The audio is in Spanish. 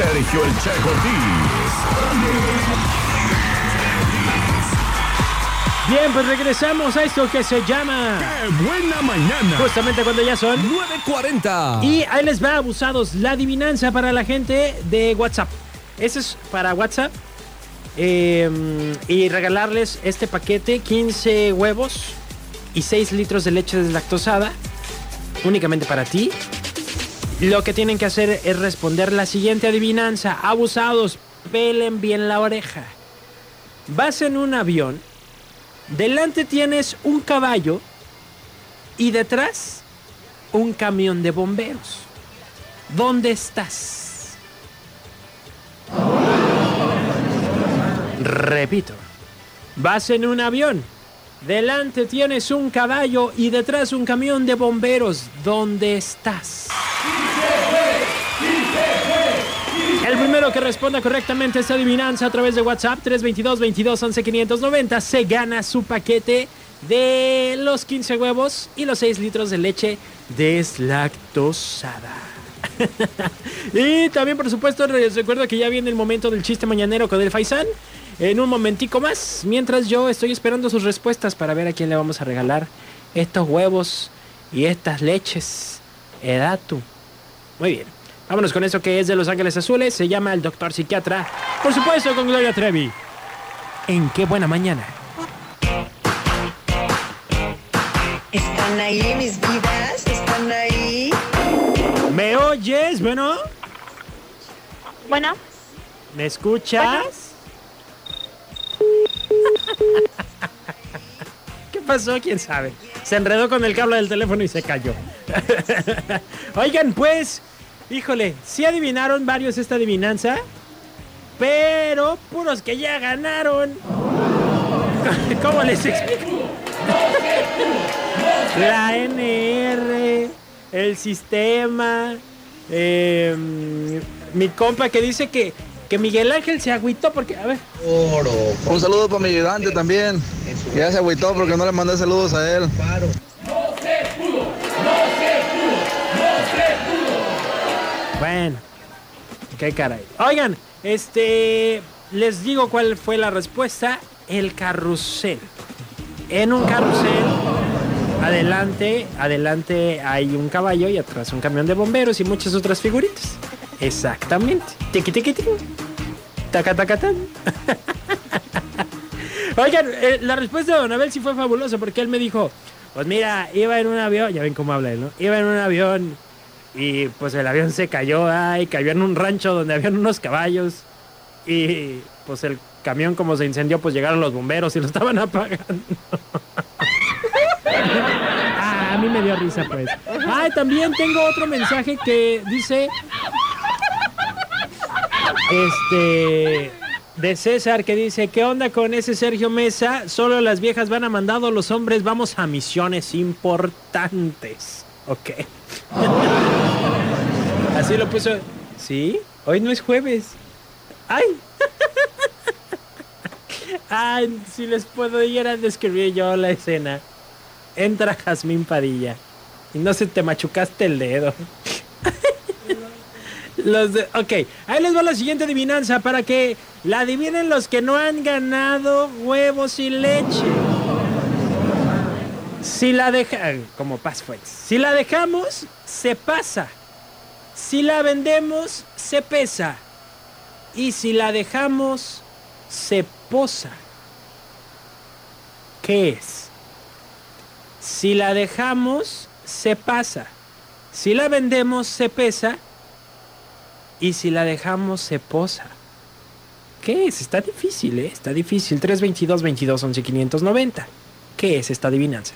Sergio El Che. Bien, pues regresamos a esto que se llama ¡Qué buena mañana! justamente cuando ya son 9.40. Y ahí les va, abusados, la adivinanza para la gente de WhatsApp. Ese es para WhatsApp. Eh, y regalarles este paquete, 15 huevos y 6 litros de leche deslactosada, únicamente para ti. Lo que tienen que hacer es responder la siguiente adivinanza. Abusados, pelen bien la oreja. Vas en un avión, delante tienes un caballo y detrás un camión de bomberos. ¿Dónde estás? Repito, vas en un avión, delante tienes un caballo y detrás un camión de bomberos. ¿Dónde estás? El primero que responda correctamente esta adivinanza a través de WhatsApp 322 22 11 590 se gana su paquete de los 15 huevos y los 6 litros de leche deslactosada. y también, por supuesto, les recuerdo que ya viene el momento del chiste mañanero con el Faisán. En un momentico más, mientras yo estoy esperando sus respuestas para ver a quién le vamos a regalar estos huevos y estas leches. Edatu. Muy bien. Vámonos con eso que es de Los Ángeles Azules. Se llama El Doctor Psiquiatra. Por supuesto, con Gloria Trevi. En qué buena mañana. Están ahí mis vidas, están ahí. ¿Me oyes? Bueno, Bueno, ¿me escuchas? ¿Qué pasó? ¿Quién sabe? Se enredó con el cable del teléfono y se cayó. Oigan, pues, híjole, sí adivinaron varios esta adivinanza, pero puros que ya ganaron. ¿Cómo les explico? La NR, el sistema, eh, mi compa que dice que, que Miguel Ángel se agüitó porque, a ver, Un saludo para mi ayudante también. Ya se agüitó porque no le mandé saludos a él. Bueno, qué caray. Oigan, este, les digo cuál fue la respuesta. El carrusel. En un carrusel, adelante, adelante hay un caballo y atrás un camión de bomberos y muchas otras figuritas. Exactamente. Tiki tiki. Taca taca tan. Oigan, eh, la respuesta de Don Abel sí fue fabulosa porque él me dijo, pues mira, iba en un avión, ya ven cómo habla él, ¿no? Iba en un avión y pues el avión se cayó, ay, cayó en un rancho donde habían unos caballos y pues el camión como se incendió, pues llegaron los bomberos y lo estaban apagando. ah, a mí me dio risa pues. Ay, también tengo otro mensaje que dice este de César que dice, ¿qué onda con ese Sergio Mesa? Solo las viejas van a mandado, los hombres vamos a misiones importantes. Ok. Así lo puso. ¿Sí? Hoy no es jueves. ¡Ay! Ay, si les puedo ir a describir yo la escena. Entra Jazmín Padilla. Y no se te machucaste el dedo. Ok, ahí les va la siguiente adivinanza para que la adivinen los que no han ganado huevos y leche. Si la dejan, como si la dejamos, se pasa. Si la vendemos, se pesa. Y si la dejamos, se posa. ¿Qué es? Si la dejamos, se pasa. Si la vendemos, se pesa. Y si la dejamos, se posa. ¿Qué es? Está difícil, ¿eh? Está difícil. 322 22 11 590. ¿Qué es esta adivinanza?